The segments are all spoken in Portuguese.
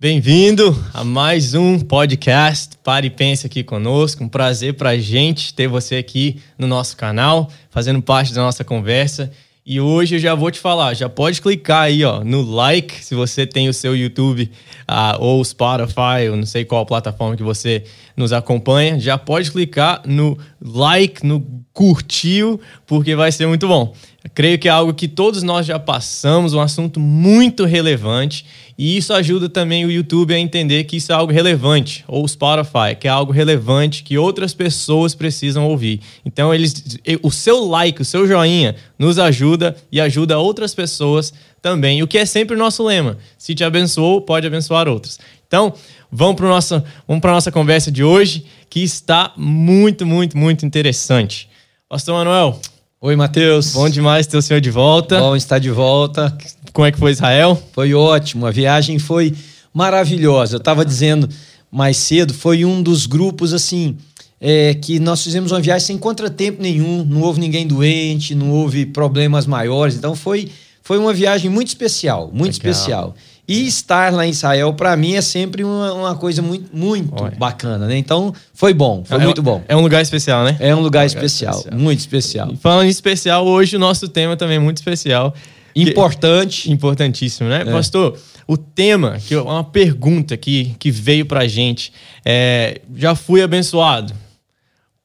Bem-vindo a mais um podcast Pare e Pense aqui conosco. Um prazer pra gente ter você aqui no nosso canal, fazendo parte da nossa conversa. E hoje eu já vou te falar, já pode clicar aí ó, no like se você tem o seu YouTube uh, ou Spotify, ou não sei qual plataforma que você nos acompanha. Já pode clicar no like, no curtiu, porque vai ser muito bom. Eu creio que é algo que todos nós já passamos, um assunto muito relevante e isso ajuda também o YouTube a entender que isso é algo relevante, ou o Spotify, que é algo relevante que outras pessoas precisam ouvir. Então, eles, o seu like, o seu joinha, nos ajuda e ajuda outras pessoas também, o que é sempre o nosso lema. Se te abençoou, pode abençoar outros. Então, vamos para nossa, vamos a nossa conversa de hoje, que está muito, muito, muito interessante. Pastor Manuel. Oi, Matheus. Bom demais ter o senhor de volta. Bom estar de volta. Como é que foi Israel? Foi ótimo, a viagem foi maravilhosa. Eu estava dizendo mais cedo, foi um dos grupos assim é, que nós fizemos uma viagem sem contratempo nenhum, não houve ninguém doente, não houve problemas maiores. Então foi, foi uma viagem muito especial, muito Legal. especial. E estar lá em Israel, para mim, é sempre uma, uma coisa muito, muito bacana, né? Então, foi bom, foi é, muito bom. É um lugar especial, né? É um lugar, é um especial, lugar especial, muito especial. E falando em especial, hoje o nosso tema também é muito especial. Importante. Que, importantíssimo, né? É. Pastor, o tema, que é uma pergunta que, que veio pra gente, é, já fui abençoado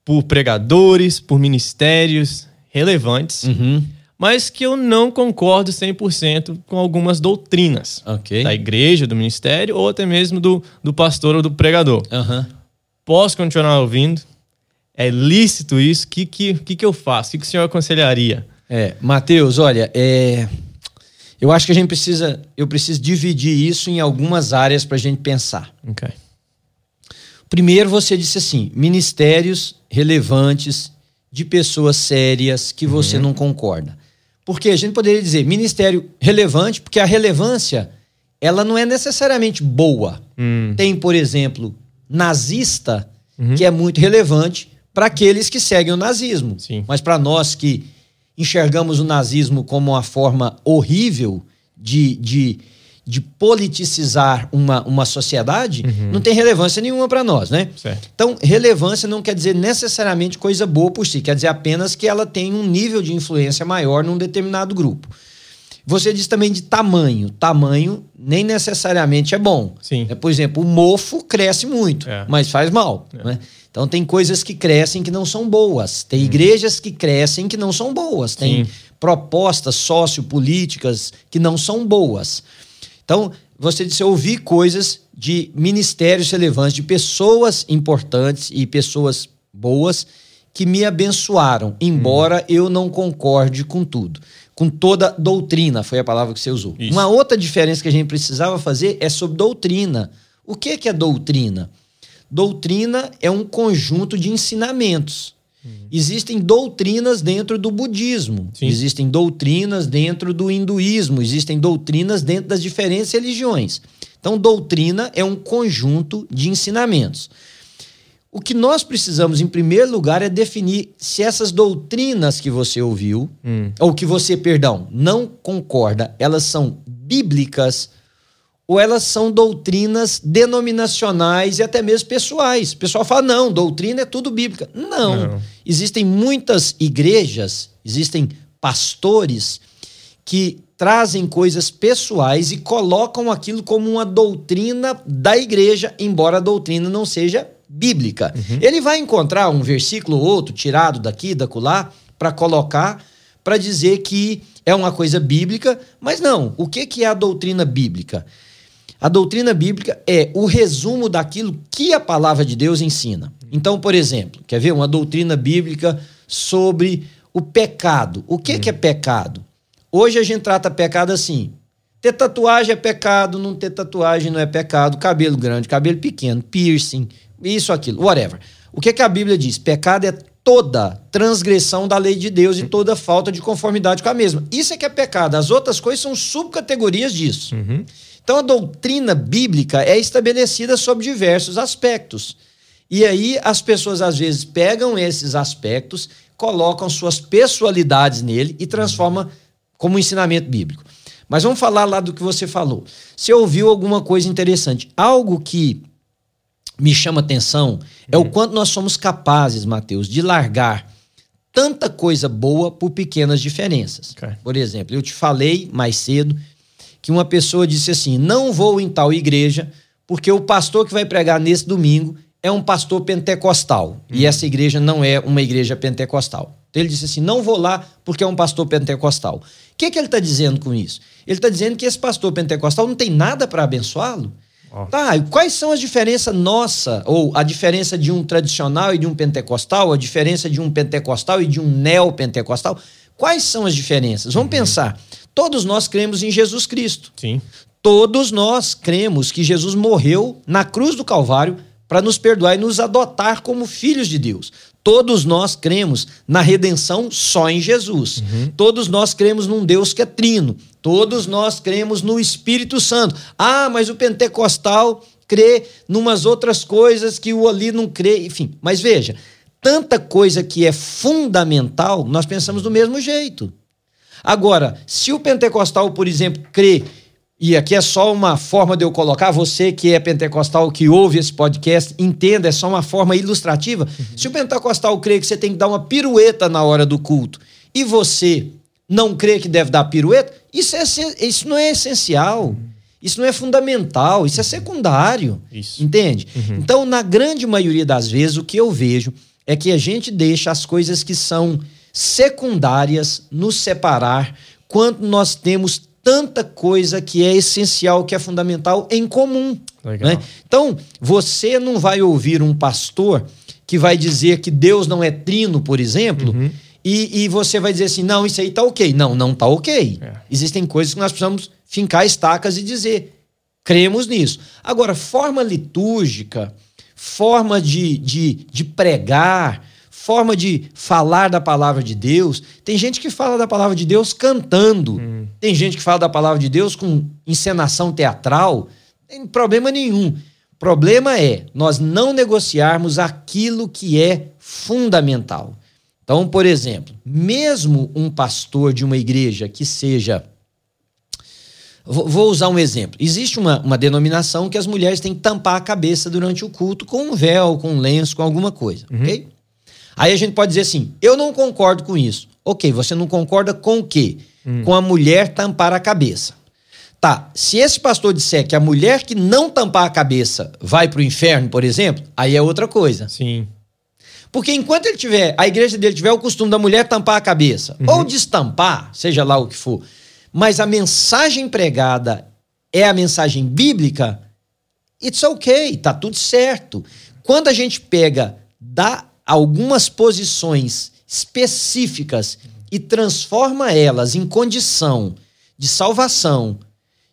por pregadores, por ministérios relevantes, uhum. Mas que eu não concordo 100% com algumas doutrinas okay. da igreja, do ministério, ou até mesmo do, do pastor ou do pregador. Uhum. Posso continuar ouvindo? É lícito isso? O que, que, que, que eu faço? O que, que o senhor aconselharia? É, Mateus, olha, é, eu acho que a gente precisa, eu preciso dividir isso em algumas áreas para a gente pensar. Primeiro, você disse assim: ministérios relevantes de pessoas sérias que você uhum. não concorda. Porque a gente poderia dizer ministério relevante, porque a relevância ela não é necessariamente boa. Hum. Tem, por exemplo, nazista, uhum. que é muito relevante para aqueles que seguem o nazismo. Sim. Mas para nós que enxergamos o nazismo como uma forma horrível de, de, de politicizar uma, uma sociedade, uhum. não tem relevância nenhuma para nós, né? Certo. Então, relevância não quer dizer necessariamente coisa boa por si, quer dizer apenas que ela tem um nível de influência maior num determinado grupo. Você diz também de tamanho. Tamanho nem necessariamente é bom. Sim. É, por exemplo, o mofo cresce muito, é. mas faz mal. É. Né? Então tem coisas que crescem que não são boas. Tem hum. igrejas que crescem que não são boas. Tem Sim. propostas sociopolíticas que não são boas. Então, você disse ouvir coisas de ministérios relevantes, de pessoas importantes e pessoas boas que me abençoaram, embora hum. eu não concorde com tudo. Com toda doutrina, foi a palavra que você usou. Isso. Uma outra diferença que a gente precisava fazer é sobre doutrina. O que, que é doutrina? Doutrina é um conjunto de ensinamentos. Uhum. Existem doutrinas dentro do budismo, Sim. existem doutrinas dentro do hinduísmo, existem doutrinas dentro das diferentes religiões. Então, doutrina é um conjunto de ensinamentos. O que nós precisamos, em primeiro lugar, é definir se essas doutrinas que você ouviu, hum. ou que você, perdão, não concorda, elas são bíblicas ou elas são doutrinas denominacionais e até mesmo pessoais. O pessoal fala, não, doutrina é tudo bíblica. Não. não. Existem muitas igrejas, existem pastores que trazem coisas pessoais e colocam aquilo como uma doutrina da igreja, embora a doutrina não seja bíblica. Uhum. Ele vai encontrar um versículo ou outro tirado daqui, da colar, para colocar, para dizer que é uma coisa bíblica, mas não. O que, que é a doutrina bíblica? A doutrina bíblica é o resumo daquilo que a palavra de Deus ensina. Então, por exemplo, quer ver uma doutrina bíblica sobre o pecado. O que, hum. que é pecado? Hoje a gente trata pecado assim. Ter tatuagem é pecado, não ter tatuagem não é pecado. Cabelo grande, cabelo pequeno, piercing, isso, aquilo, whatever. O que, que a Bíblia diz? Pecado é toda transgressão da lei de Deus e toda falta de conformidade com a mesma. Isso é que é pecado. As outras coisas são subcategorias disso. Uhum. Então a doutrina bíblica é estabelecida sobre diversos aspectos. E aí as pessoas às vezes pegam esses aspectos, colocam suas pessoalidades nele e transformam como ensinamento bíblico. Mas vamos falar lá do que você falou. Você ouviu alguma coisa interessante. Algo que me chama atenção é o uhum. quanto nós somos capazes, Mateus, de largar tanta coisa boa por pequenas diferenças. Okay. Por exemplo, eu te falei mais cedo que uma pessoa disse assim: não vou em tal igreja porque o pastor que vai pregar nesse domingo é um pastor pentecostal uhum. e essa igreja não é uma igreja pentecostal. Então ele disse assim: não vou lá porque é um pastor pentecostal. O que, que ele está dizendo com isso? Ele está dizendo que esse pastor pentecostal não tem nada para abençoá-lo. Oh. Tá, e quais são as diferenças nossa, ou a diferença de um tradicional e de um pentecostal, a diferença de um pentecostal e de um neopentecostal? Quais são as diferenças? Vamos uhum. pensar. Todos nós cremos em Jesus Cristo. Sim. Todos nós cremos que Jesus morreu na cruz do Calvário para nos perdoar e nos adotar como filhos de Deus. Todos nós cremos na redenção só em Jesus. Uhum. Todos nós cremos num Deus que é trino. Todos nós cremos no Espírito Santo. Ah, mas o pentecostal crê numas outras coisas que o ali não crê. Enfim, mas veja, tanta coisa que é fundamental, nós pensamos do mesmo jeito. Agora, se o pentecostal, por exemplo, crê e aqui é só uma forma de eu colocar, você que é pentecostal, que ouve esse podcast, entenda, é só uma forma ilustrativa. Uhum. Se o pentecostal crê que você tem que dar uma pirueta na hora do culto e você não crê que deve dar pirueta, isso, é, isso não é essencial. Uhum. Isso não é fundamental, isso é secundário. Isso. Entende? Uhum. Então, na grande maioria das vezes, o que eu vejo é que a gente deixa as coisas que são secundárias nos separar quando nós temos tanta coisa que é essencial, que é fundamental em comum. Né? Então, você não vai ouvir um pastor que vai dizer que Deus não é trino, por exemplo, uhum. e, e, você vai dizer assim: não, isso aí tá ok. Não, não tá ok. É. Existem coisas que nós precisamos fincar estacas e dizer: cremos nisso. Agora, forma litúrgica, forma de, de, de pregar, forma de falar da palavra de Deus. Tem gente que fala da palavra de Deus cantando. Hum. Tem gente que fala da palavra de Deus com encenação teatral. Não tem problema nenhum. Problema é nós não negociarmos aquilo que é fundamental. Então, por exemplo, mesmo um pastor de uma igreja que seja. Vou usar um exemplo. Existe uma, uma denominação que as mulheres têm que tampar a cabeça durante o culto com um véu, com um lenço, com alguma coisa, uhum. ok? Aí a gente pode dizer assim: eu não concordo com isso. Ok, você não concorda com o quê? Hum. Com a mulher tampar a cabeça. Tá, se esse pastor disser que a mulher que não tampar a cabeça vai para o inferno, por exemplo, aí é outra coisa. Sim. Porque enquanto ele tiver, a igreja dele tiver o costume da mulher tampar a cabeça, uhum. ou destampar, seja lá o que for, mas a mensagem pregada é a mensagem bíblica, it's ok, tá tudo certo. Quando a gente pega da algumas posições específicas e transforma elas em condição de salvação,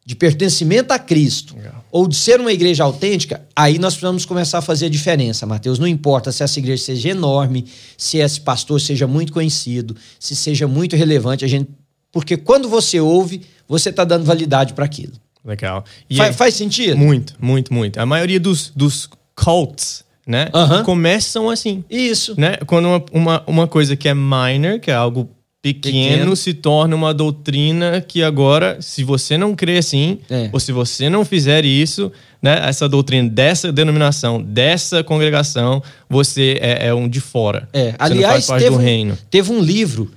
de pertencimento a Cristo, Legal. ou de ser uma igreja autêntica, aí nós precisamos começar a fazer a diferença, Mateus. Não importa se essa igreja seja enorme, se esse pastor seja muito conhecido, se seja muito relevante, a gente, porque quando você ouve, você está dando validade para aquilo. Legal. Fa aí, faz sentido? Muito, muito, muito. A maioria dos, dos cults né? Uhum. Começam assim. Isso. Né? Quando uma, uma, uma coisa que é minor, que é algo pequeno, pequeno, se torna uma doutrina que agora, se você não crê assim, é. ou se você não fizer isso, né, essa doutrina dessa denominação, dessa congregação, você é, é um de fora. É. Aliás, teve um, teve um livro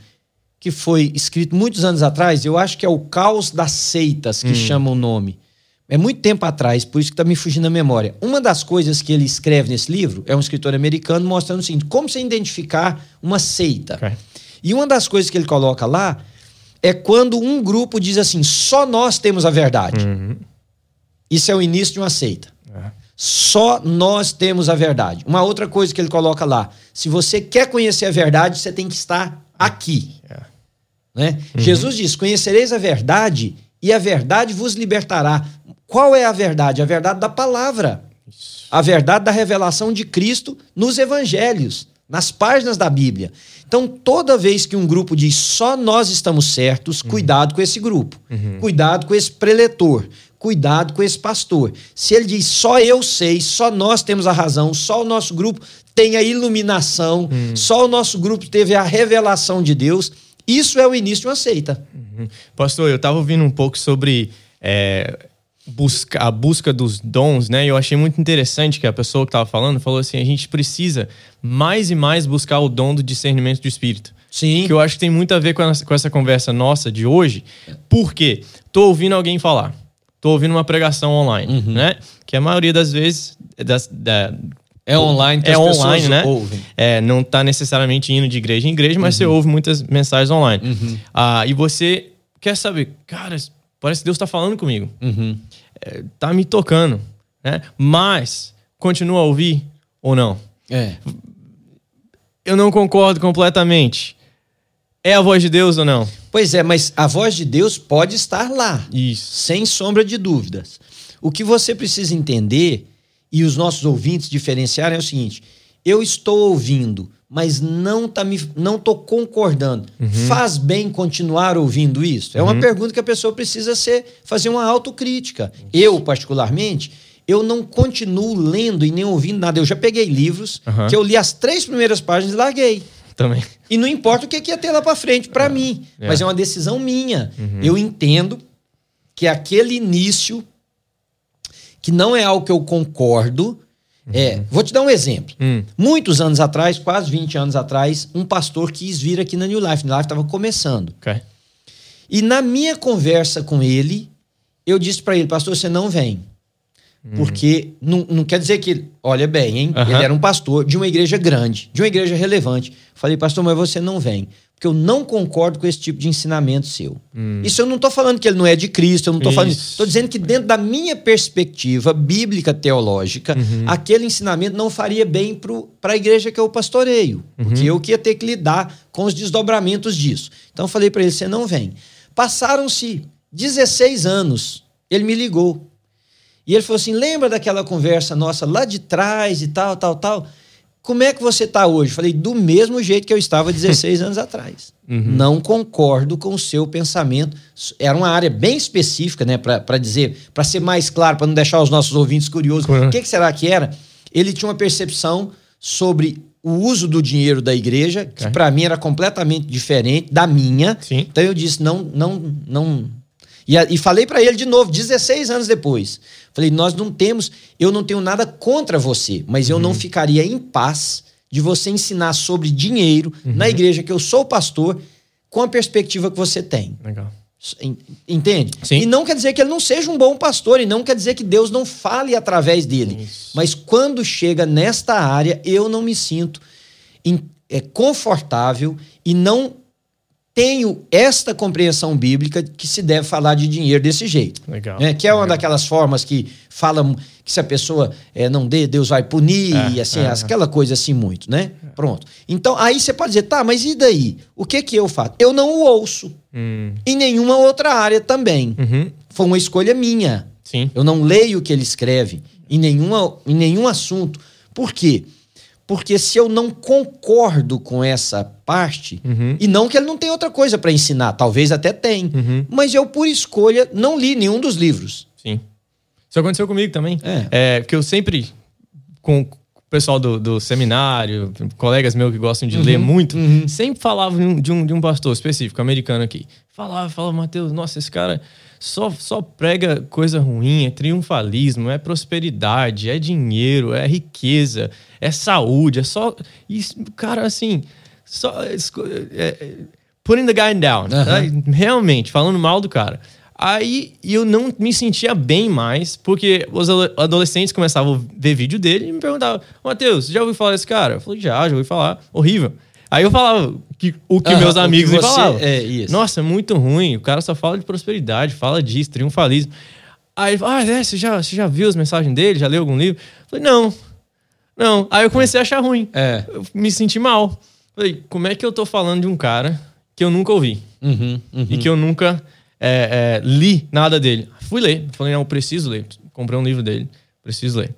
que foi escrito muitos anos atrás, eu acho que é o Caos das Seitas, que hum. chama o nome. É muito tempo atrás, por isso que está me fugindo a memória. Uma das coisas que ele escreve nesse livro é um escritor americano mostrando o seguinte: como você identificar uma seita. Okay. E uma das coisas que ele coloca lá é quando um grupo diz assim: só nós temos a verdade. Uhum. Isso é o início de uma seita. É. Só nós temos a verdade. Uma outra coisa que ele coloca lá: se você quer conhecer a verdade, você tem que estar aqui. Né? Uhum. Jesus diz: conhecereis a verdade e a verdade vos libertará. Qual é a verdade? A verdade da palavra. A verdade da revelação de Cristo nos evangelhos, nas páginas da Bíblia. Então, toda vez que um grupo diz só nós estamos certos, uhum. cuidado com esse grupo. Uhum. Cuidado com esse preletor. Cuidado com esse pastor. Se ele diz só eu sei, só nós temos a razão, só o nosso grupo tem a iluminação, uhum. só o nosso grupo teve a revelação de Deus, isso é o início de uma seita. Uhum. Pastor, eu estava ouvindo um pouco sobre é, busca, a busca dos dons, né? E eu achei muito interessante que a pessoa que estava falando falou assim: a gente precisa mais e mais buscar o dom do discernimento do espírito. Sim. Que eu acho que tem muito a ver com, com essa conversa nossa de hoje. Por quê? Tô ouvindo alguém falar. Tô ouvindo uma pregação online, uhum. né? Que a maioria das vezes das, da, é online que é online, né? Ouvem. É, não está necessariamente indo de igreja em igreja, mas uhum. você ouve muitas mensagens online. Uhum. Ah, e você quer saber, cara, parece que Deus está falando comigo. Uhum. É, tá me tocando, né? Mas continua a ouvir ou não? É. Eu não concordo completamente. É a voz de Deus ou não? Pois é, mas a voz de Deus pode estar lá. Isso. Sem sombra de dúvidas. O que você precisa entender e os nossos ouvintes diferenciarem é o seguinte: eu estou ouvindo, mas não tá me, não tô concordando. Uhum. Faz bem continuar ouvindo isso? É uma uhum. pergunta que a pessoa precisa ser fazer uma autocrítica. Eu particularmente, eu não continuo lendo e nem ouvindo nada. Eu já peguei livros uhum. que eu li as três primeiras páginas e larguei. Também. E não importa o que ia ter lá para frente para é. mim, é. mas é uma decisão minha. Uhum. Eu entendo que aquele início que não é algo que eu concordo. É, vou te dar um exemplo. Hum. Muitos anos atrás, quase 20 anos atrás, um pastor quis vir aqui na New Life. New Life estava começando. Okay. E na minha conversa com ele, eu disse para ele, pastor, você não vem. Hum. Porque não, não quer dizer que, olha bem, hein? Ele era um pastor de uma igreja grande, de uma igreja relevante. Falei, pastor, mas você não vem porque eu não concordo com esse tipo de ensinamento seu. Hum. Isso eu não estou falando que ele não é de Cristo, eu não estou falando. Estou dizendo que, dentro da minha perspectiva bíblica teológica, uhum. aquele ensinamento não faria bem para a igreja que eu pastoreio. Uhum. Porque eu que ia ter que lidar com os desdobramentos disso. Então eu falei para ele: você não vem. Passaram-se 16 anos, ele me ligou. E ele falou assim: lembra daquela conversa nossa lá de trás e tal, tal, tal? Como é que você está hoje? Falei, do mesmo jeito que eu estava 16 anos atrás. Uhum. Não concordo com o seu pensamento. Era uma área bem específica, né? Para dizer, para ser mais claro, para não deixar os nossos ouvintes curiosos. Uhum. O que, que será que era? Ele tinha uma percepção sobre o uso do dinheiro da igreja, que para mim era completamente diferente da minha. Sim. Então eu disse, não, não, não. E, e falei para ele de novo, 16 anos depois. Falei, nós não temos, eu não tenho nada contra você, mas eu uhum. não ficaria em paz de você ensinar sobre dinheiro uhum. na igreja que eu sou pastor com a perspectiva que você tem. Legal. Entende? Sim. E não quer dizer que ele não seja um bom pastor, e não quer dizer que Deus não fale através dele. Isso. Mas quando chega nesta área, eu não me sinto é, confortável e não tenho esta compreensão bíblica que se deve falar de dinheiro desse jeito. Legal. Né? Que é uma legal. daquelas formas que falam que se a pessoa é, não dê, Deus vai punir, é, e assim, é, aquela coisa assim muito, né? Pronto. Então, aí você pode dizer, tá, mas e daí? O que que eu faço? Eu não o ouço. Hum. Em nenhuma outra área também. Uhum. Foi uma escolha minha. Sim. Eu não leio o que ele escreve em, nenhuma, em nenhum assunto. Por quê? Porque se eu não concordo com essa parte, uhum. e não que ele não tem outra coisa para ensinar, talvez até tem, uhum. mas eu, por escolha, não li nenhum dos livros. Sim. Isso aconteceu comigo também. É. é que eu sempre, com o pessoal do, do seminário, colegas meus que gostam de uhum. ler muito, uhum. sempre falavam de um, de um pastor específico, americano aqui. Falava, falava, Mateus, nossa, esse cara só, só prega coisa ruim, é triunfalismo, é prosperidade, é dinheiro, é riqueza, é saúde, é só. Cara, assim, só. É, é, putting the guy down. Uhum. Tá? Realmente, falando mal do cara. Aí eu não me sentia bem mais, porque os adolescentes começavam a ver vídeo dele e me perguntavam: Matheus, já ouviu falar desse cara? Eu falei: já, já ouvi falar. Horrível. Aí eu falava que, o que meus amigos que me falavam. É, isso. Nossa, é muito ruim. O cara só fala de prosperidade, fala disso, triunfalismo. Aí ele fala, ah, é, você já, você já viu as mensagens dele? Já leu algum livro? Eu falei, não. Não. Aí eu comecei a achar ruim. É. Eu me senti mal. Falei, como é que eu tô falando de um cara que eu nunca ouvi? Uhum, uhum. E que eu nunca é, é, li nada dele. Fui ler. Falei, não, eu preciso ler. Comprei um livro dele. Preciso ler.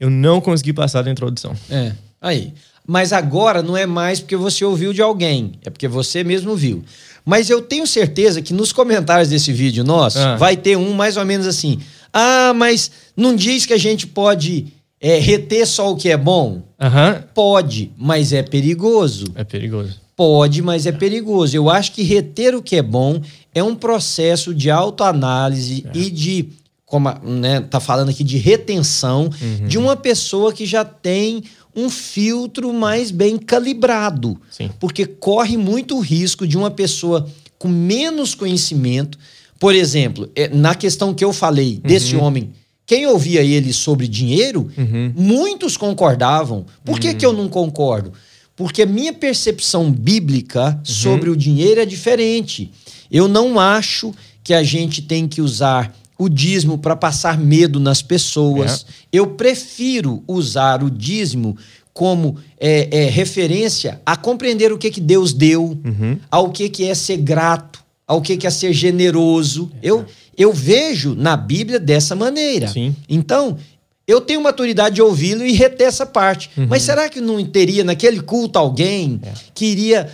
Eu não consegui passar da introdução. É. Aí. Mas agora não é mais porque você ouviu de alguém, é porque você mesmo viu. Mas eu tenho certeza que nos comentários desse vídeo nosso ah. vai ter um mais ou menos assim. Ah, mas não diz que a gente pode é, reter só o que é bom? Uhum. Pode, mas é perigoso. É perigoso. Pode, mas é perigoso. Eu acho que reter o que é bom é um processo de autoanálise é. e de, como né, tá falando aqui, de retenção uhum. de uma pessoa que já tem um filtro mais bem calibrado. Sim. Porque corre muito risco de uma pessoa com menos conhecimento. Por exemplo, é, na questão que eu falei desse uhum. homem quem ouvia ele sobre dinheiro, uhum. muitos concordavam. Por que, uhum. que eu não concordo? Porque a minha percepção bíblica uhum. sobre o dinheiro é diferente. Eu não acho que a gente tem que usar o dízimo para passar medo nas pessoas. É. Eu prefiro usar o dízimo como é, é, referência a compreender o que, que Deus deu, uhum. ao que, que é ser grato, ao que, é ser generoso. Eu, eu vejo na Bíblia dessa maneira. Sim. Então, eu tenho maturidade de ouvi-lo e reter essa parte. Uhum. Mas será que não teria naquele culto alguém é. que iria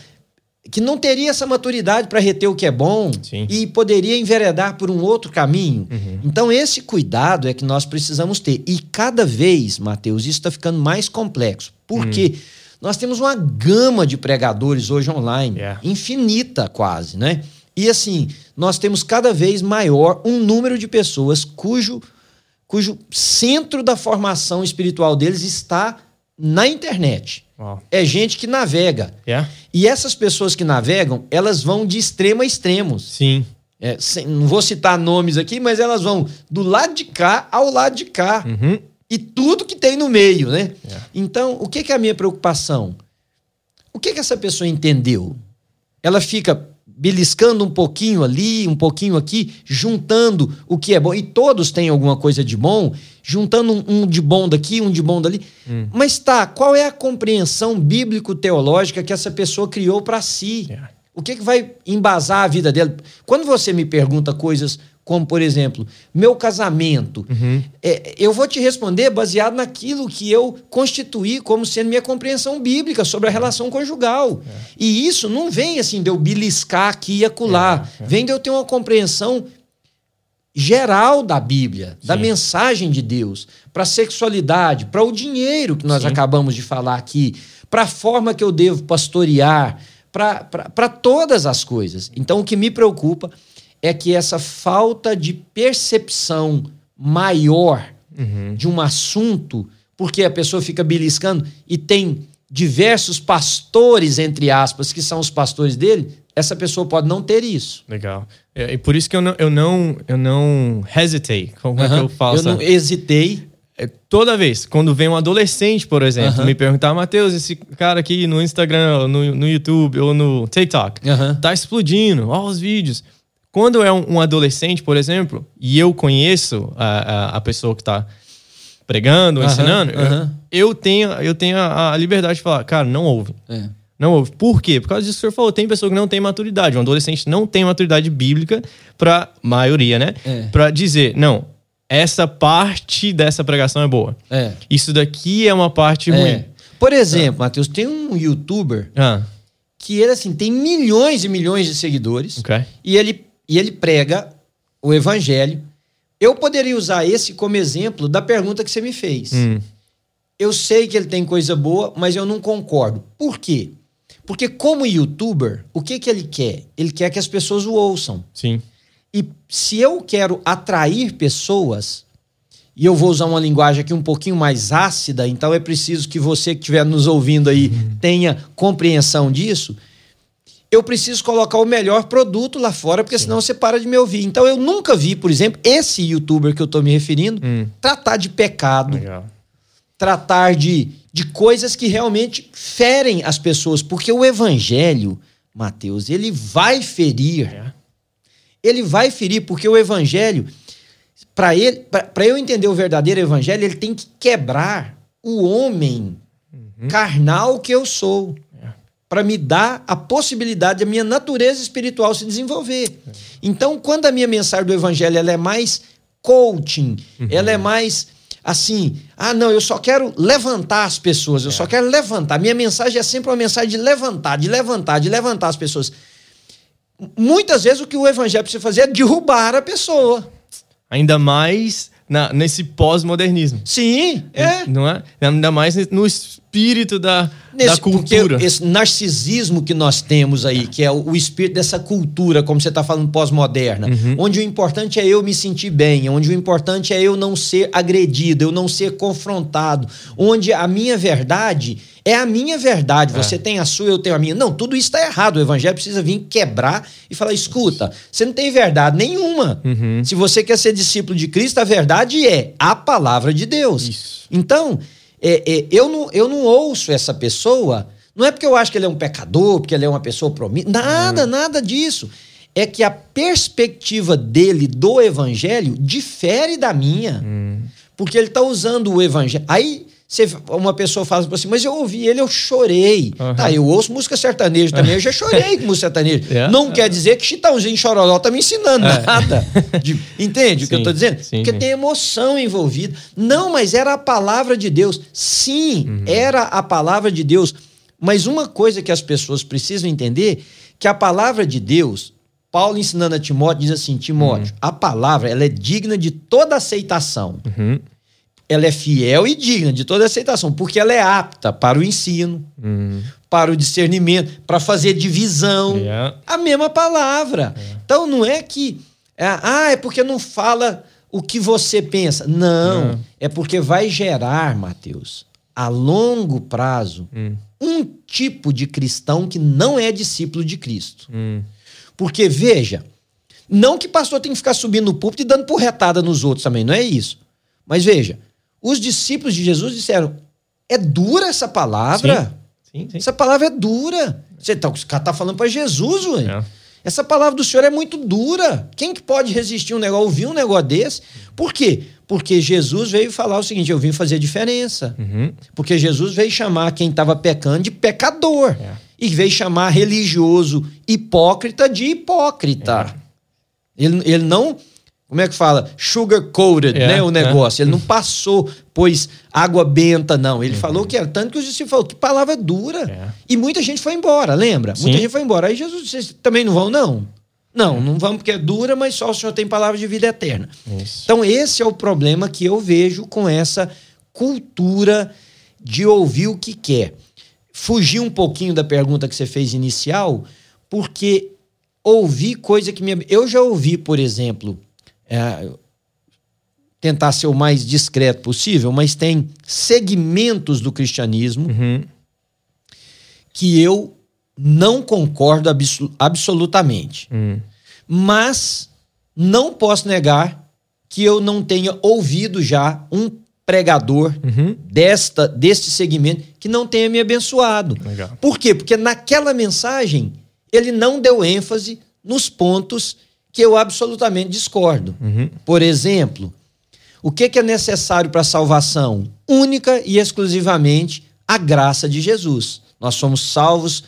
que não teria essa maturidade para reter o que é bom Sim. e poderia enveredar por um outro caminho. Uhum. Então, esse cuidado é que nós precisamos ter. E cada vez, Mateus, isso está ficando mais complexo. Porque uhum. nós temos uma gama de pregadores hoje online, yeah. infinita quase, né? E assim, nós temos cada vez maior um número de pessoas cujo cujo centro da formação espiritual deles está na internet. Wow. É gente que navega. Yeah. E essas pessoas que navegam, elas vão de extremo a extremo. Sim. É, sem, não vou citar nomes aqui, mas elas vão do lado de cá ao lado de cá. Uhum. E tudo que tem no meio, né? Yeah. Então, o que, que é a minha preocupação? O que, que essa pessoa entendeu? Ela fica beliscando um pouquinho ali, um pouquinho aqui, juntando o que é bom. E todos têm alguma coisa de bom, juntando um, um de bom daqui, um de bom dali. Hum. Mas tá, qual é a compreensão bíblico-teológica que essa pessoa criou para si? Yeah. O que, que vai embasar a vida dela? Quando você me pergunta coisas como, por exemplo, meu casamento, uhum. é, eu vou te responder baseado naquilo que eu constituí como sendo minha compreensão bíblica sobre a relação conjugal. É. E isso não vem assim de eu beliscar aqui e acolá. É, é. Vem de eu ter uma compreensão geral da Bíblia, Sim. da mensagem de Deus, para a sexualidade, para o dinheiro que nós Sim. acabamos de falar aqui, para a forma que eu devo pastorear, para todas as coisas. Então, o que me preocupa é que essa falta de percepção maior uhum. de um assunto, porque a pessoa fica beliscando e tem diversos pastores, entre aspas, que são os pastores dele, essa pessoa pode não ter isso. Legal. É, e por isso que eu não, eu não, eu não hesitei. Como uhum. é que eu falo? Eu não hesitei. É, toda vez, quando vem um adolescente, por exemplo, uhum. me perguntar, Matheus, esse cara aqui no Instagram, no, no YouTube ou no TikTok, tá explodindo, olha os vídeos. Quando é um, um adolescente, por exemplo, e eu conheço a, a, a pessoa que está pregando, uhum, ensinando, uhum. Eu, eu, tenho, eu tenho a, a, liberdade de falar, cara, não ouve. É. Não ouve. Por quê? Por causa disso que o senhor falou, tem pessoa que não tem maturidade. Um adolescente não tem maturidade bíblica para maioria, né? É. Para dizer, não, essa parte dessa pregação é boa. É. Isso daqui é uma parte é. ruim. Por exemplo, ah. Matheus, tem um youtuber ah. que ele assim tem milhões e milhões de seguidores okay. e ele e ele prega o evangelho. Eu poderia usar esse como exemplo da pergunta que você me fez. Hum. Eu sei que ele tem coisa boa, mas eu não concordo. Por quê? Porque como youtuber, o que, que ele quer? Ele quer que as pessoas o ouçam. Sim. E se eu quero atrair pessoas, e eu vou usar uma linguagem aqui um pouquinho mais ácida, então é preciso que você que estiver nos ouvindo aí uhum. tenha compreensão disso eu preciso colocar o melhor produto lá fora, porque Sim. senão você para de me ouvir. Então eu nunca vi, por exemplo, esse youtuber que eu estou me referindo, hum. tratar de pecado, Legal. tratar de, de coisas que realmente ferem as pessoas, porque o evangelho, Mateus, ele vai ferir. É. Ele vai ferir, porque o evangelho, para ele, para eu entender o verdadeiro evangelho, ele tem que quebrar o homem uhum. carnal que eu sou para me dar a possibilidade da minha natureza espiritual se desenvolver. Então, quando a minha mensagem do evangelho ela é mais coaching, uhum. ela é mais assim, ah, não, eu só quero levantar as pessoas, eu é. só quero levantar. Minha mensagem é sempre uma mensagem de levantar, de levantar, de levantar as pessoas. Muitas vezes o que o evangelho precisa fazer é derrubar a pessoa. Ainda mais na, nesse pós-modernismo. Sim, é. Não é? Ainda mais no espírito da, Nesse, da cultura. esse narcisismo que nós temos aí, que é o, o espírito dessa cultura, como você está falando, pós-moderna, uhum. onde o importante é eu me sentir bem, onde o importante é eu não ser agredido, eu não ser confrontado, onde a minha verdade é a minha verdade. É. Você tem a sua, eu tenho a minha. Não, tudo isso está errado. O evangelho precisa vir quebrar e falar: escuta, você não tem verdade nenhuma. Uhum. Se você quer ser discípulo de Cristo, a verdade é a palavra de Deus. Isso. Então, é, é, eu, não, eu não ouço essa pessoa. Não é porque eu acho que ele é um pecador, porque ele é uma pessoa promissa. Nada, hum. nada disso. É que a perspectiva dele do evangelho difere da minha. Hum. Porque ele está usando o evangelho. Aí você, uma pessoa fala assim, mas eu ouvi ele, eu chorei. Uhum. Tá, eu ouço música sertaneja também, eu já chorei com música sertaneja. Yeah. Não quer dizer que Chitãozinho Chororó tá me ensinando é. nada. De, entende sim, o que eu tô dizendo? Sim, Porque sim. tem emoção envolvida. Não, mas era a palavra de Deus. Sim, uhum. era a palavra de Deus. Mas uma coisa que as pessoas precisam entender, que a palavra de Deus, Paulo ensinando a Timóteo, diz assim, Timóteo, uhum. a palavra ela é digna de toda aceitação. Uhum ela é fiel e digna de toda aceitação, porque ela é apta para o ensino, uhum. para o discernimento, para fazer divisão. Yeah. A mesma palavra. Yeah. Então não é que. É, ah, é porque não fala o que você pensa. Não. É porque vai gerar, Mateus, a longo prazo, uhum. um tipo de cristão que não é discípulo de Cristo. Hum. Porque, veja, não que pastor tem que ficar subindo no púlpito e dando porretada nos outros também, não é isso. Mas veja, os discípulos de Jesus disseram: é dura essa palavra? Sim, sim, sim. Essa palavra é dura. Você tá, o cara está falando para Jesus, ué. É. Essa palavra do Senhor é muito dura. Quem que pode resistir um negócio, ouvir um negócio desse? Por quê? Porque Jesus veio falar o seguinte: eu vim fazer diferença. Uhum. Porque Jesus veio chamar quem estava pecando de pecador. É. E veio chamar religioso hipócrita de hipócrita. É. Ele, ele não como é que fala? Sugar coated, é, né? O é. negócio. É. Ele não passou, pois água benta, não. Ele uhum. falou que era tanto que o discípulos falou que palavra dura. É. E muita gente foi embora, lembra? Sim. Muita gente foi embora. Aí Jesus disse: também não vão, não? Não, não vamos porque é dura, mas só o Senhor tem palavra de vida eterna. Isso. Então, esse é o problema que eu vejo com essa cultura de ouvir o que quer. Fugir um pouquinho da pergunta que você fez inicial, porque ouvir coisa que me. Eu já ouvi, por exemplo, é, tentar ser o mais discreto possível, mas tem segmentos do cristianismo uhum. que eu não concordo absolutamente. Uhum. Mas não posso negar que eu não tenha ouvido já um pregador uhum. desta deste segmento que não tenha me abençoado. Legal. Por quê? Porque naquela mensagem ele não deu ênfase nos pontos que eu absolutamente discordo. Uhum. Por exemplo, o que, que é necessário para a salvação? Única e exclusivamente a graça de Jesus. Nós somos salvos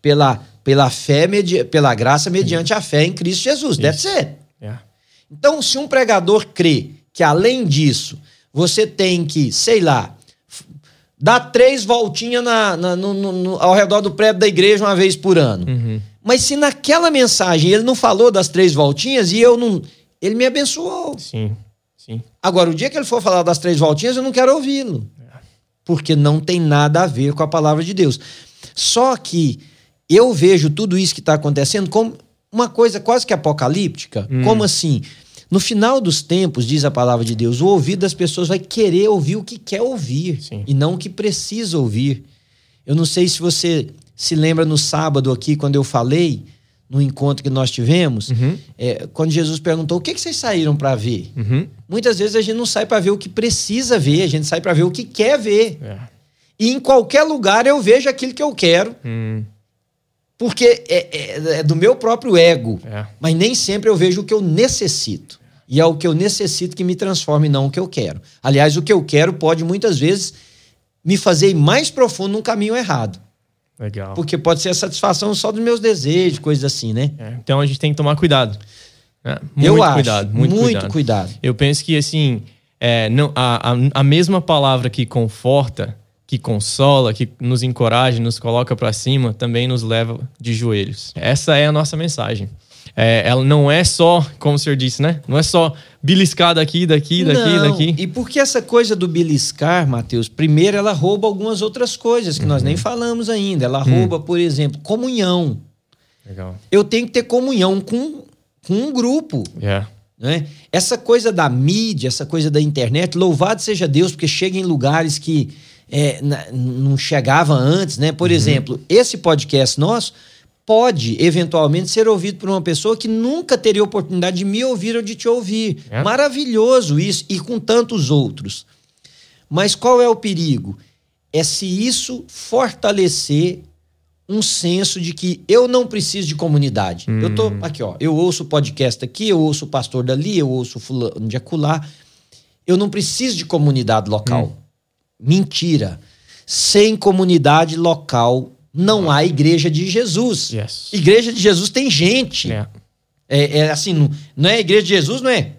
pela, pela fé, pela graça mediante a fé em Cristo Jesus. Deve ser. Yeah. Então, se um pregador crê que além disso você tem que, sei lá, dar três voltinhas na, na no, no, ao redor do prédio da igreja uma vez por ano. Uhum. Mas se naquela mensagem ele não falou das três voltinhas e eu não. Ele me abençoou. Sim, sim. Agora, o dia que ele for falar das três voltinhas, eu não quero ouvi-lo. É. Porque não tem nada a ver com a palavra de Deus. Só que eu vejo tudo isso que está acontecendo como uma coisa quase que apocalíptica. Hum. Como assim? No final dos tempos, diz a palavra de Deus, o ouvido das pessoas vai querer ouvir o que quer ouvir Sim. e não o que precisa ouvir. Eu não sei se você se lembra no sábado aqui, quando eu falei, no encontro que nós tivemos, uhum. é, quando Jesus perguntou o que, que vocês saíram para ver. Uhum. Muitas vezes a gente não sai para ver o que precisa ver, a gente sai para ver o que quer ver. É. E em qualquer lugar eu vejo aquilo que eu quero. Uhum. Porque é, é, é, do meu próprio ego. É. Mas nem sempre eu vejo o que eu necessito. E é o que eu necessito que me transforme, não o que eu quero. Aliás, o que eu quero pode muitas vezes me fazer ir mais profundo num caminho errado. Legal. Porque pode ser a satisfação só dos meus desejos, coisas assim, né? É, então a gente tem que tomar cuidado. Né? Muito Eu acho, cuidado, muito, muito cuidado. cuidado. Eu penso que assim, é, não, a, a, a mesma palavra que conforta, que consola, que nos encoraja, nos coloca para cima, também nos leva de joelhos. Essa é a nossa mensagem. É, ela não é só, como o senhor disse, né? Não é só beliscar daqui, daqui, daqui, não. daqui. E por que essa coisa do beliscar, Mateus? Primeiro, ela rouba algumas outras coisas que uhum. nós nem falamos ainda. Ela uhum. rouba, por exemplo, comunhão. Legal. Eu tenho que ter comunhão com, com um grupo. Yeah. Né? Essa coisa da mídia, essa coisa da internet, louvado seja Deus, porque chega em lugares que é, não chegava antes, né? Por uhum. exemplo, esse podcast nosso pode eventualmente ser ouvido por uma pessoa que nunca teria oportunidade de me ouvir ou de te ouvir. É. Maravilhoso isso, e com tantos outros. Mas qual é o perigo? É se isso fortalecer um senso de que eu não preciso de comunidade. Hum. Eu tô hum. aqui, ó, eu ouço o podcast aqui, eu ouço o pastor dali, eu ouço fulano de acolá. Eu não preciso de comunidade local. Hum. Mentira. Sem comunidade local não há igreja de Jesus. Yes. Igreja de Jesus tem gente. Yeah. É, é, assim, não, não é igreja de Jesus, não é?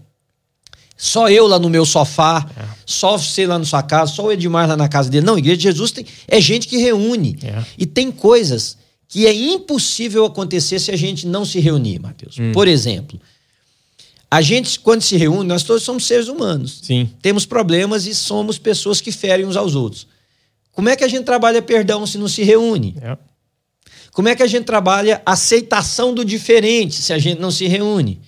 Só eu lá no meu sofá, yeah. só você lá na sua casa, só o Edmar lá na casa dele. Não, igreja de Jesus tem, é gente que reúne. Yeah. E tem coisas que é impossível acontecer se a gente não se reunir, Mateus. Hum. Por exemplo, a gente, quando se reúne, nós todos somos seres humanos. Sim. Temos problemas e somos pessoas que ferem uns aos outros. Como é que a gente trabalha perdão se não se reúne? É. Como é que a gente trabalha aceitação do diferente se a gente não se reúne?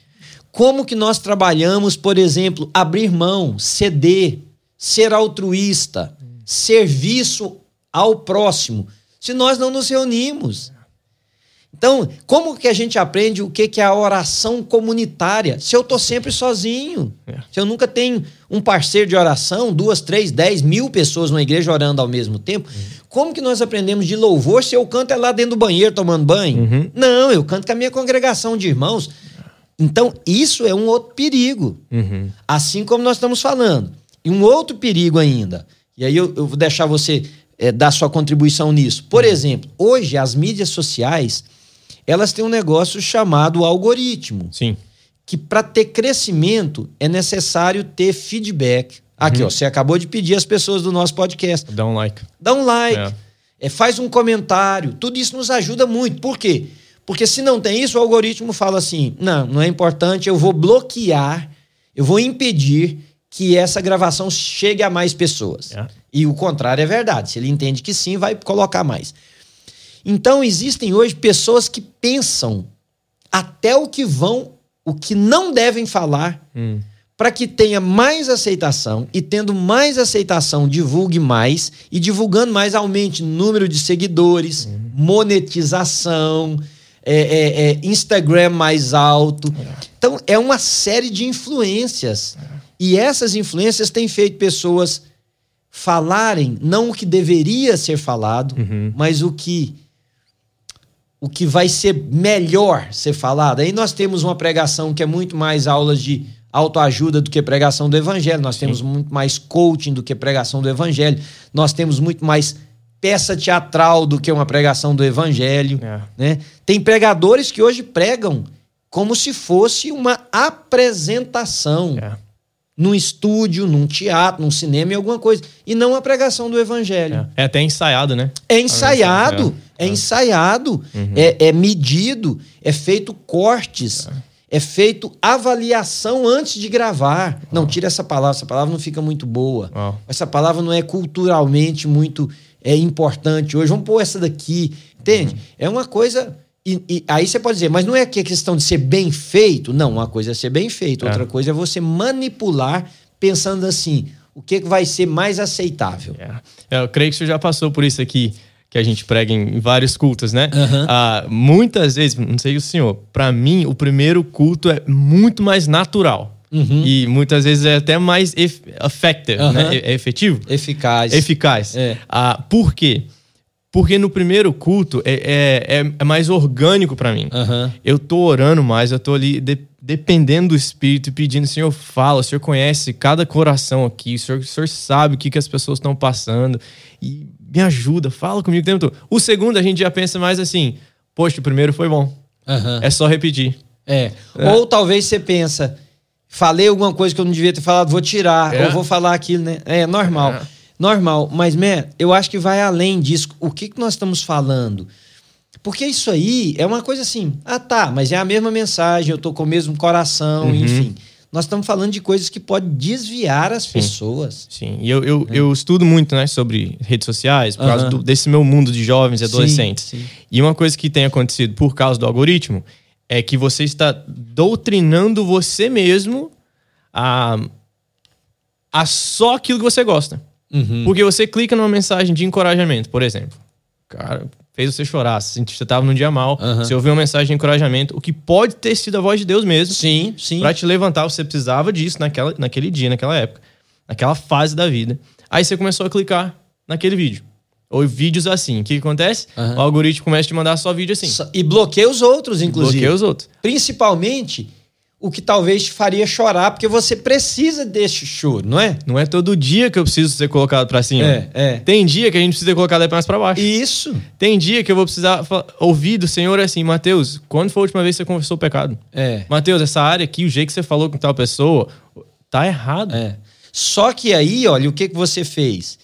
Como que nós trabalhamos, por exemplo, abrir mão, ceder, ser altruísta, serviço ao próximo, se nós não nos reunimos? Então, como que a gente aprende o que é a oração comunitária? Se eu estou sempre sozinho, é. se eu nunca tenho um parceiro de oração, duas, três, dez mil pessoas numa igreja orando ao mesmo tempo, uhum. como que nós aprendemos de louvor se eu canto é lá dentro do banheiro tomando banho? Uhum. Não, eu canto com a minha congregação de irmãos. Então, isso é um outro perigo. Uhum. Assim como nós estamos falando. E um outro perigo ainda. E aí eu, eu vou deixar você é, dar sua contribuição nisso. Por uhum. exemplo, hoje as mídias sociais elas têm um negócio chamado algoritmo. Sim. Que para ter crescimento é necessário ter feedback. Aqui, uhum. ó, você acabou de pedir às pessoas do nosso podcast. Dá um like. Dá um like. É. É, faz um comentário. Tudo isso nos ajuda muito. Por quê? Porque se não tem isso, o algoritmo fala assim: não, não é importante, eu vou bloquear, eu vou impedir que essa gravação chegue a mais pessoas. É. E o contrário é verdade. Se ele entende que sim, vai colocar mais. Então existem hoje pessoas que pensam até o que vão, o que não devem falar, hum. para que tenha mais aceitação e tendo mais aceitação divulgue mais e divulgando mais aumente número de seguidores, hum. monetização, é, é, é, Instagram mais alto. Então é uma série de influências e essas influências têm feito pessoas falarem não o que deveria ser falado, uhum. mas o que o que vai ser melhor ser falado. Aí nós temos uma pregação que é muito mais aulas de autoajuda do que pregação do evangelho, nós temos Sim. muito mais coaching do que pregação do evangelho, nós temos muito mais peça teatral do que uma pregação do evangelho, é. né? Tem pregadores que hoje pregam como se fosse uma apresentação. É num estúdio, num teatro, num cinema e alguma coisa. E não a pregação do evangelho. É, é até ensaiado, né? É ensaiado, é, é ensaiado, uhum. é, é, medido, é feito cortes, é. é feito avaliação antes de gravar. Não, oh. tira essa palavra, essa palavra não fica muito boa. Oh. Essa palavra não é culturalmente muito é, importante hoje. Vamos pôr essa daqui, entende? Uhum. É uma coisa e, e, aí você pode dizer, mas não é que a questão de ser bem feito. Não, uma coisa é ser bem feito, é. outra coisa é você manipular pensando assim, o que vai ser mais aceitável. É. Eu creio que você já passou por isso aqui, que a gente prega em vários cultos, né? Uhum. Ah, muitas vezes, não sei o senhor, para mim, o primeiro culto é muito mais natural. Uhum. E muitas vezes é até mais effective, uhum. né? É efetivo? Eficaz. Eficaz. É. Ah, por quê? Porque no primeiro culto é, é, é, é mais orgânico para mim. Eu tô orando mais, eu tô ali de, dependendo do Espírito e pedindo, Senhor, fala, o Senhor conhece cada coração aqui, o Senhor, o senhor sabe o que, que as pessoas estão passando e me ajuda, fala comigo o tempo todo. O segundo a gente já pensa mais assim, poxa, o primeiro foi bom. Uhum. É só repetir. É. é. Ou talvez você pensa, falei alguma coisa que eu não devia ter falado, vou tirar, é. ou vou falar aquilo, né? É normal. É normal. Mas, man, eu acho que vai além disso. O que, que nós estamos falando? Porque isso aí é uma coisa assim, ah tá, mas é a mesma mensagem, eu tô com o mesmo coração, uhum. enfim. Nós estamos falando de coisas que podem desviar as Sim. pessoas. Sim, e eu, eu, é. eu, estudo muito né, sobre redes sociais, por uhum. causa do, desse meu mundo de jovens e adolescentes. Sim, sim. E uma coisa que tem acontecido por causa do algoritmo é que você está doutrinando você mesmo a, a só aquilo que você gosta. Uhum. Porque você clica numa mensagem de encorajamento, por exemplo. Cara, fez você chorar, você estava num dia mal, uhum. você ouviu uma mensagem de encorajamento, o que pode ter sido a voz de Deus mesmo. Sim, sim. Pra te levantar, você precisava disso naquela, naquele dia, naquela época, naquela fase da vida. Aí você começou a clicar naquele vídeo. Ou vídeos assim. O que, que acontece? Uhum. O algoritmo começa a te mandar só vídeo assim. E bloqueia os outros, inclusive. Bloqueia os outros. Principalmente o que talvez te faria chorar, porque você precisa desse choro, não é? Não é todo dia que eu preciso ser colocado para cima. É, é. Tem dia que a gente precisa ser colocado mais para baixo. Isso. Tem dia que eu vou precisar ouvir do Senhor assim, Mateus, quando foi a última vez que você confessou o pecado? É. Mateus, essa área aqui, o jeito que você falou com tal pessoa, tá errado. É. Só que aí, olha, o que, que você fez?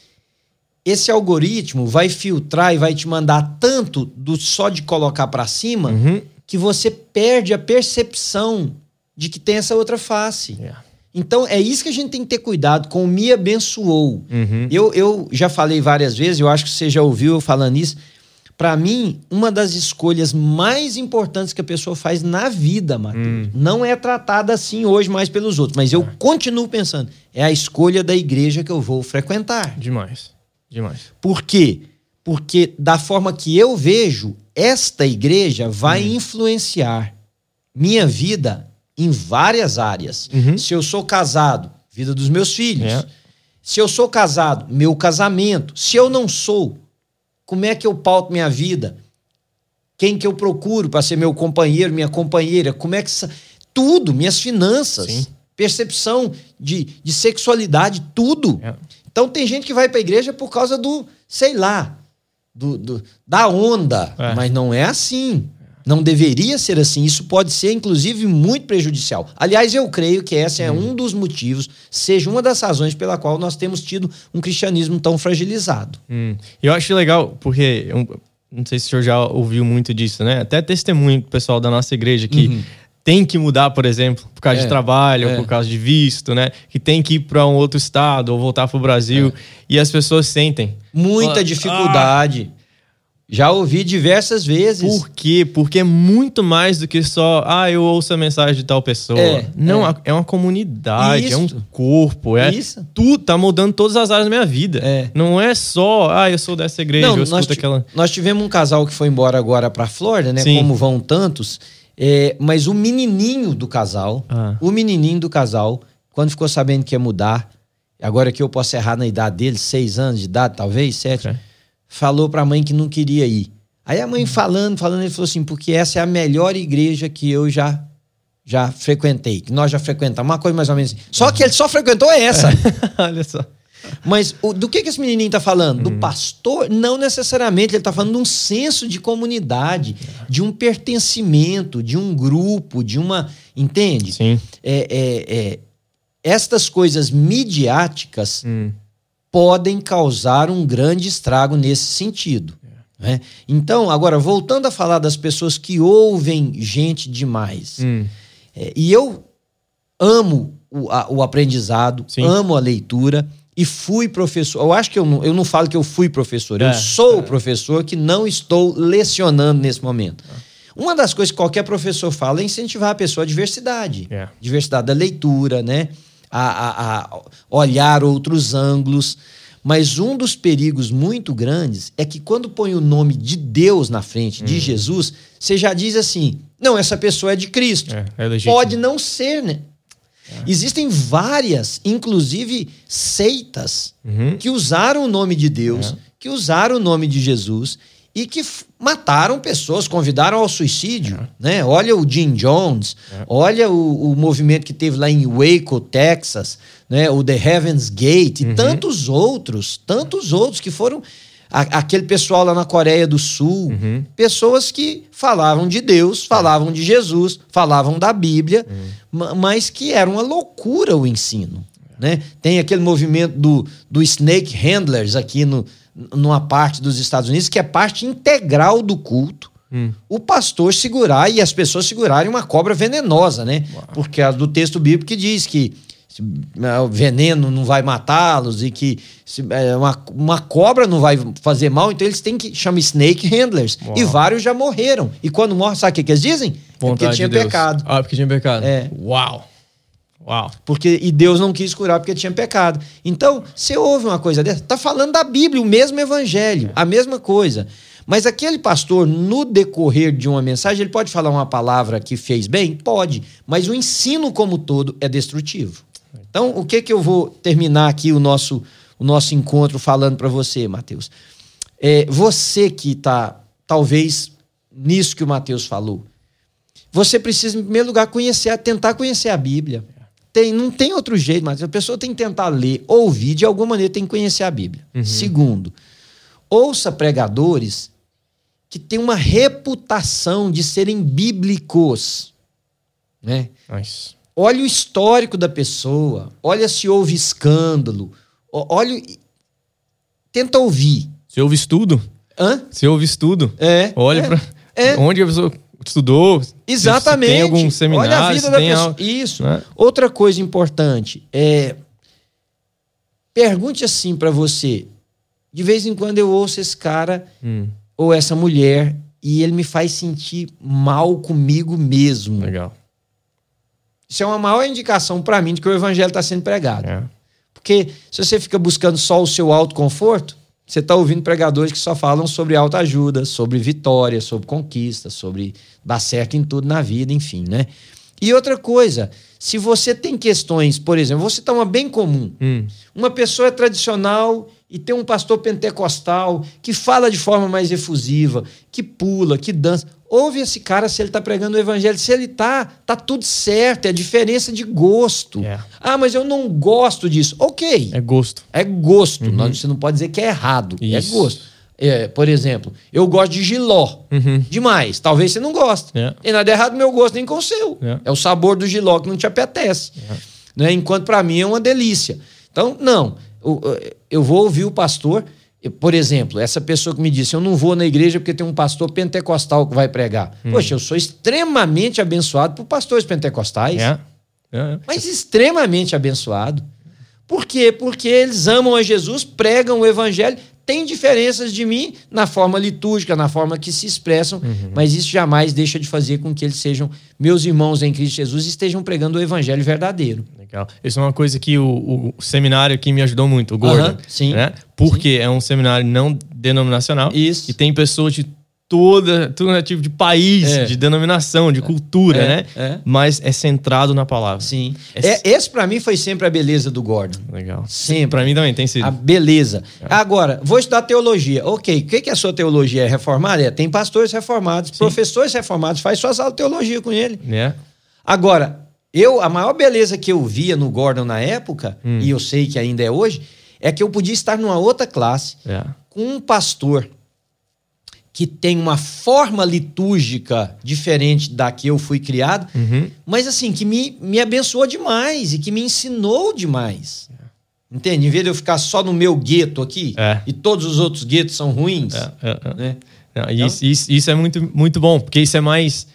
Esse algoritmo vai filtrar e vai te mandar tanto do só de colocar para cima uhum. que você perde a percepção de que tem essa outra face. Yeah. Então é isso que a gente tem que ter cuidado com o me abençoou. Uhum. Eu, eu já falei várias vezes, eu acho que você já ouviu eu falando isso. Para mim, uma das escolhas mais importantes que a pessoa faz na vida, Matheus, hum. não é tratada assim hoje mais pelos outros, mas eu é. continuo pensando, é a escolha da igreja que eu vou frequentar. Demais. Demais. Por quê? Porque da forma que eu vejo, esta igreja vai hum. influenciar minha vida em várias áreas. Uhum. Se eu sou casado, vida dos meus filhos. É. Se eu sou casado, meu casamento. Se eu não sou, como é que eu pauto minha vida? Quem que eu procuro para ser meu companheiro, minha companheira? Como é que tudo, minhas finanças, Sim. percepção de, de sexualidade, tudo. É. Então tem gente que vai para a igreja por causa do, sei lá, do, do da onda, é. mas não é assim. Não deveria ser assim. Isso pode ser, inclusive, muito prejudicial. Aliás, eu creio que esse é hum. um dos motivos, seja uma das razões pela qual nós temos tido um cristianismo tão fragilizado. Hum. Eu acho legal, porque não sei se o senhor já ouviu muito disso, né? Até testemunho do pessoal da nossa igreja que uhum. tem que mudar, por exemplo, por causa é, de trabalho, é. por causa de visto, né? Que tem que ir para um outro estado ou voltar para o Brasil. É. E as pessoas sentem. Muita Fala, dificuldade. Ah, já ouvi diversas vezes. Por quê? Porque é muito mais do que só, ah, eu ouço a mensagem de tal pessoa. É, Não, é, é uma comunidade, Isso. é um corpo, é Isso. tudo, tá mudando todas as áreas da minha vida. É. Não é só, ah, eu sou dessa igreja, Não, eu nós aquela. Nós tivemos um casal que foi embora agora pra Flórida, né? Sim. Como vão tantos. É, mas o menininho do casal, ah. o menininho do casal, quando ficou sabendo que ia mudar, agora que eu posso errar na idade dele, seis anos de idade, talvez, sete. Okay falou para a mãe que não queria ir. Aí a mãe falando, falando, ele falou assim: porque essa é a melhor igreja que eu já já frequentei, que nós já frequentamos, uma coisa mais ou menos assim. Só que ele só frequentou essa. Olha só. Mas o, do que, que esse menininho está falando? Do uhum. pastor? Não necessariamente. Ele está falando de um senso de comunidade, de um pertencimento, de um grupo, de uma. Entende? Sim. É, é, é, estas coisas midiáticas hum podem causar um grande estrago nesse sentido. É. Né? Então, agora, voltando a falar das pessoas que ouvem gente demais. Hum. É, e eu amo o, a, o aprendizado, Sim. amo a leitura e fui professor. Eu acho que eu não, eu não falo que eu fui professor, é, eu sou é. professor que não estou lecionando nesse momento. É. Uma das coisas que qualquer professor fala é incentivar a pessoa à diversidade. É. Diversidade da leitura, né? A, a, a olhar outros ângulos. Mas um dos perigos muito grandes é que quando põe o nome de Deus na frente, de hum. Jesus, você já diz assim: não, essa pessoa é de Cristo. É, é Pode não ser, né? É. Existem várias, inclusive seitas, uhum. que usaram o nome de Deus, é. que usaram o nome de Jesus e que mataram pessoas, convidaram ao suicídio. É. Né? Olha o Jim Jones, é. olha o, o, movimento que teve lá em Waco, Texas, né? o The Heaven's Gate, uhum. e tantos outros, tantos outros que foram. A, aquele pessoal lá na Coreia do Sul, uhum. pessoas que falavam de Deus, falavam é. de Jesus, falavam da Bíblia, uhum. mas que era uma loucura o ensino. Né? Tem aquele movimento do, do Snake Handlers aqui no, numa parte dos Estados Unidos que é parte integral do culto. hum. o pastor segurar e as pessoas segurarem uma cobra venenosa, né? Uau. Porque do texto bíblico que diz que né, o veneno não vai matá-los e que se, é, uma, uma cobra não vai fazer mal, então eles têm que chamar snake handlers. Uau. E vários já morreram. E quando morrem, sabe o que, que eles dizem? É porque tinha de pecado. Ah, porque tinha pecado. É. Uau! Uau. Porque, e Deus não quis curar porque tinha pecado. Então, você ouve uma coisa dessa, tá falando da Bíblia, o mesmo evangelho, a mesma coisa. Mas aquele pastor, no decorrer de uma mensagem, ele pode falar uma palavra que fez bem? Pode. Mas o ensino como todo é destrutivo. Então, o que que eu vou terminar aqui o nosso, o nosso encontro falando para você, Mateus? É, você que está, talvez, nisso que o Mateus falou, você precisa, em primeiro lugar, conhecer, tentar conhecer a Bíblia. Tem, não tem outro jeito, mas a pessoa tem que tentar ler, ouvir, de alguma maneira tem que conhecer a Bíblia. Uhum. Segundo, ouça pregadores que têm uma reputação de serem bíblicos. Né? Nice. Olha o histórico da pessoa, olha se houve escândalo, olha. Tenta ouvir. Se houve estudo? Hã? Se houve estudo. É. Olha é, para é. onde a pessoa estudou. Exatamente. Tem algum seminário. Olha a vida da pessoa. Algo, Isso. Né? Outra coisa importante é. Pergunte assim para você. De vez em quando eu ouço esse cara hum. ou essa mulher e ele me faz sentir mal comigo mesmo. Legal. Isso é uma maior indicação para mim de que o evangelho está sendo pregado. É. Porque se você fica buscando só o seu autoconforto, você está ouvindo pregadores que só falam sobre autoajuda, sobre vitória, sobre conquista, sobre dar certo em tudo na vida, enfim, né? E outra coisa, se você tem questões, por exemplo, vou citar uma bem comum. Hum. Uma pessoa é tradicional e tem um pastor pentecostal que fala de forma mais efusiva, que pula, que dança. Ouve esse cara se ele está pregando o evangelho. Se ele tá, tá tudo certo. É diferença de gosto. É. Ah, mas eu não gosto disso. Ok. É gosto. É gosto. Uhum. Não, você não pode dizer que é errado. É Isso. É gosto. É, por exemplo, eu gosto de giló. Uhum. Demais. Talvez você não goste. É. E nada errado no meu gosto, nem com o seu. É, é o sabor do giló que não te apetece. É. Né? Enquanto para mim é uma delícia. Então, não. Eu, eu vou ouvir o pastor por exemplo, essa pessoa que me disse: Eu não vou na igreja porque tem um pastor pentecostal que vai pregar. Hum. Poxa, eu sou extremamente abençoado por pastores pentecostais. É. É. é. Mas extremamente abençoado. Por quê? Porque eles amam a Jesus, pregam o evangelho, tem diferenças de mim na forma litúrgica, na forma que se expressam, uhum. mas isso jamais deixa de fazer com que eles sejam meus irmãos em Cristo Jesus e estejam pregando o evangelho verdadeiro. Legal. Isso é uma coisa que o, o seminário aqui me ajudou muito, o Gordon. Uhum, sim. Né? Porque sim. é um seminário não denominacional. Isso. E tem pessoas de toda, todo tipo de país, é. de denominação, de é. cultura, é. né? É. Mas é centrado na palavra. Sim. É, esse para mim foi sempre a beleza do Gordon. Legal. Sempre. Para mim também tem sido. A beleza. É. Agora, vou estudar teologia. Ok, o que, que é a sua teologia? É reformada? É, tem pastores reformados, Sim. professores reformados, faz suas aulas de teologia com ele. É. Agora, eu, a maior beleza que eu via no Gordon na época, hum. e eu sei que ainda é hoje, é que eu podia estar numa outra classe com um pastor que tem uma forma litúrgica diferente da que eu fui criado, uhum. mas assim, que me, me abençoou demais e que me ensinou demais. Entende? Em vez de eu ficar só no meu gueto aqui é. e todos os outros guetos são ruins. É, é, é. né? Não, então, isso, isso, isso, é muito, muito bom, porque isso é mais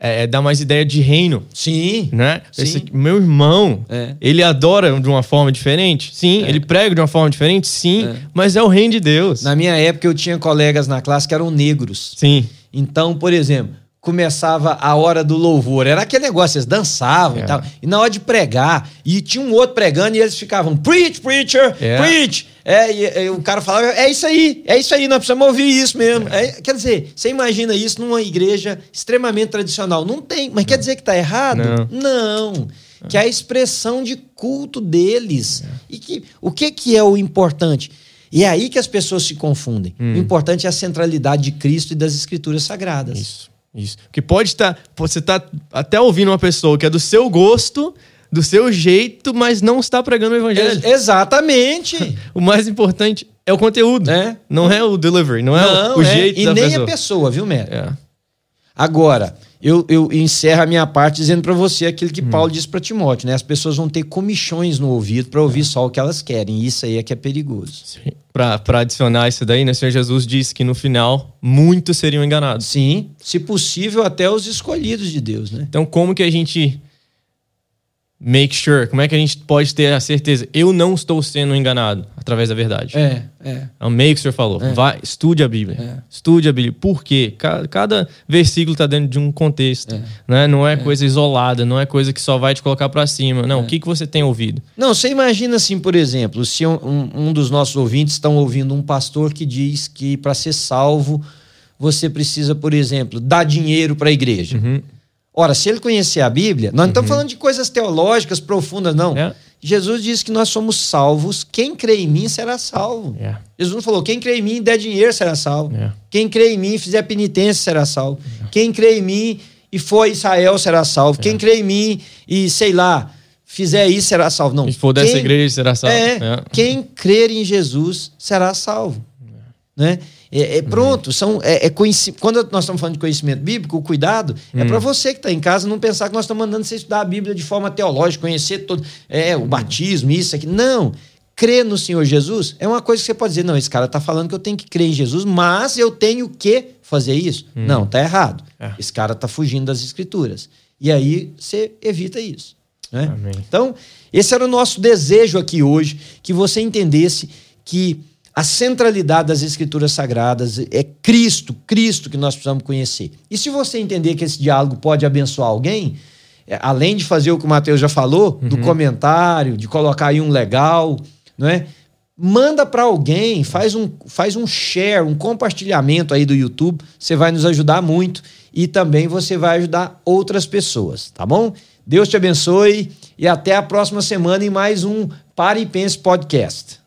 é, é, dá mais ideia de reino. Sim. Né? Sim. Esse, meu irmão, é. ele adora de uma forma diferente? Sim. É. Ele prega de uma forma diferente? Sim. É. Mas é o reino de Deus. Na minha época, eu tinha colegas na classe que eram negros. Sim. Então, por exemplo, começava a hora do louvor. Era aquele negócio, eles dançavam É. e tal. E na hora de pregar, e tinha um outro pregando e eles ficavam, preach, preacher, É. preach. É, e, e o cara falava, é isso aí, é isso aí, nós precisamos ouvir isso mesmo. É, quer dizer, você imagina isso numa igreja extremamente tradicional. Não tem, mas quer dizer que está errado? Não. Que é a expressão de culto deles. É. E que o que, que é o importante? E é aí que as pessoas se confundem. Hum. O importante é a centralidade de Cristo e das Escrituras Sagradas. Isso. Isso. Que pode estar. Você está até ouvindo uma pessoa que é do seu gosto, do seu jeito, mas não está pregando o evangelho. Ex- exatamente. o mais importante é o conteúdo. É. Não é o delivery, não é Não, o é. jeito E da nem pessoa. a pessoa, viu, Mero? É. Agora, eu, eu encerro a minha parte dizendo para você aquilo Hum. que Paulo disse para Timóteo, né? As pessoas vão ter comichões no ouvido para É. ouvir só o que elas querem. Isso aí é que é perigoso. Para adicionar isso daí, né? O Senhor Jesus disse que no final muitos seriam enganados. Sim, se possível até os escolhidos de Deus, né? Então como que a gente make sure, como é que a gente pode ter a certeza? Eu não estou sendo enganado através da verdade. É, é. É o meio que o senhor falou. É. Vai, estude a Bíblia. É. Estude a Bíblia. Por quê? Cada, cada versículo está dentro de um contexto. É. Né? Não é, é, coisa isolada, não é coisa que só vai te colocar para cima. Não, é. o que, que você tem ouvido? Não, você imagina assim, por exemplo, se um, um, um dos nossos ouvintes estão ouvindo um pastor que diz que para ser salvo você precisa, por exemplo, dar dinheiro para a igreja. Uhum. Ora, se ele conhecer a Bíblia, nós não uhum. estamos falando de coisas teológicas profundas, não. É. Jesus disse que nós somos salvos. Quem crê em mim será salvo. É. Jesus não falou: quem crê em mim e der dinheiro será salvo. É. Quem crê em mim e fizer penitência será salvo. É. Quem crê em mim e for Israel será salvo. Quem é. crê em mim e, sei lá, fizer isso será salvo. Não. Se for dessa quem, igreja será salvo. É, é, quem crer em Jesus será salvo. Né? É, é pronto, são, é, é quando nós estamos falando de conhecimento bíblico, o cuidado é para hum. você que está em casa não pensar que nós estamos mandando você estudar a Bíblia de forma teológica, conhecer todo é, o batismo, isso aqui. Não. Crer no Senhor Jesus é uma coisa que você pode dizer, não, esse cara está falando que eu tenho que crer em Jesus, mas eu tenho que fazer isso. Hum. Não, tá errado. É. Esse cara está fugindo das escrituras. E aí você evita isso. Né? Então, esse era o nosso desejo aqui hoje, que você entendesse que a centralidade das escrituras sagradas é Cristo, Cristo que nós precisamos conhecer. E se você entender que esse diálogo pode abençoar alguém, é, além de fazer o que o Mateus já falou, uhum. do comentário, de colocar aí um legal, não é? Manda para alguém, faz um, faz um share, um compartilhamento aí do YouTube, você vai nos ajudar muito e também você vai ajudar outras pessoas, tá bom? Deus te abençoe e até a próxima semana em mais um Pare e Pense Podcast.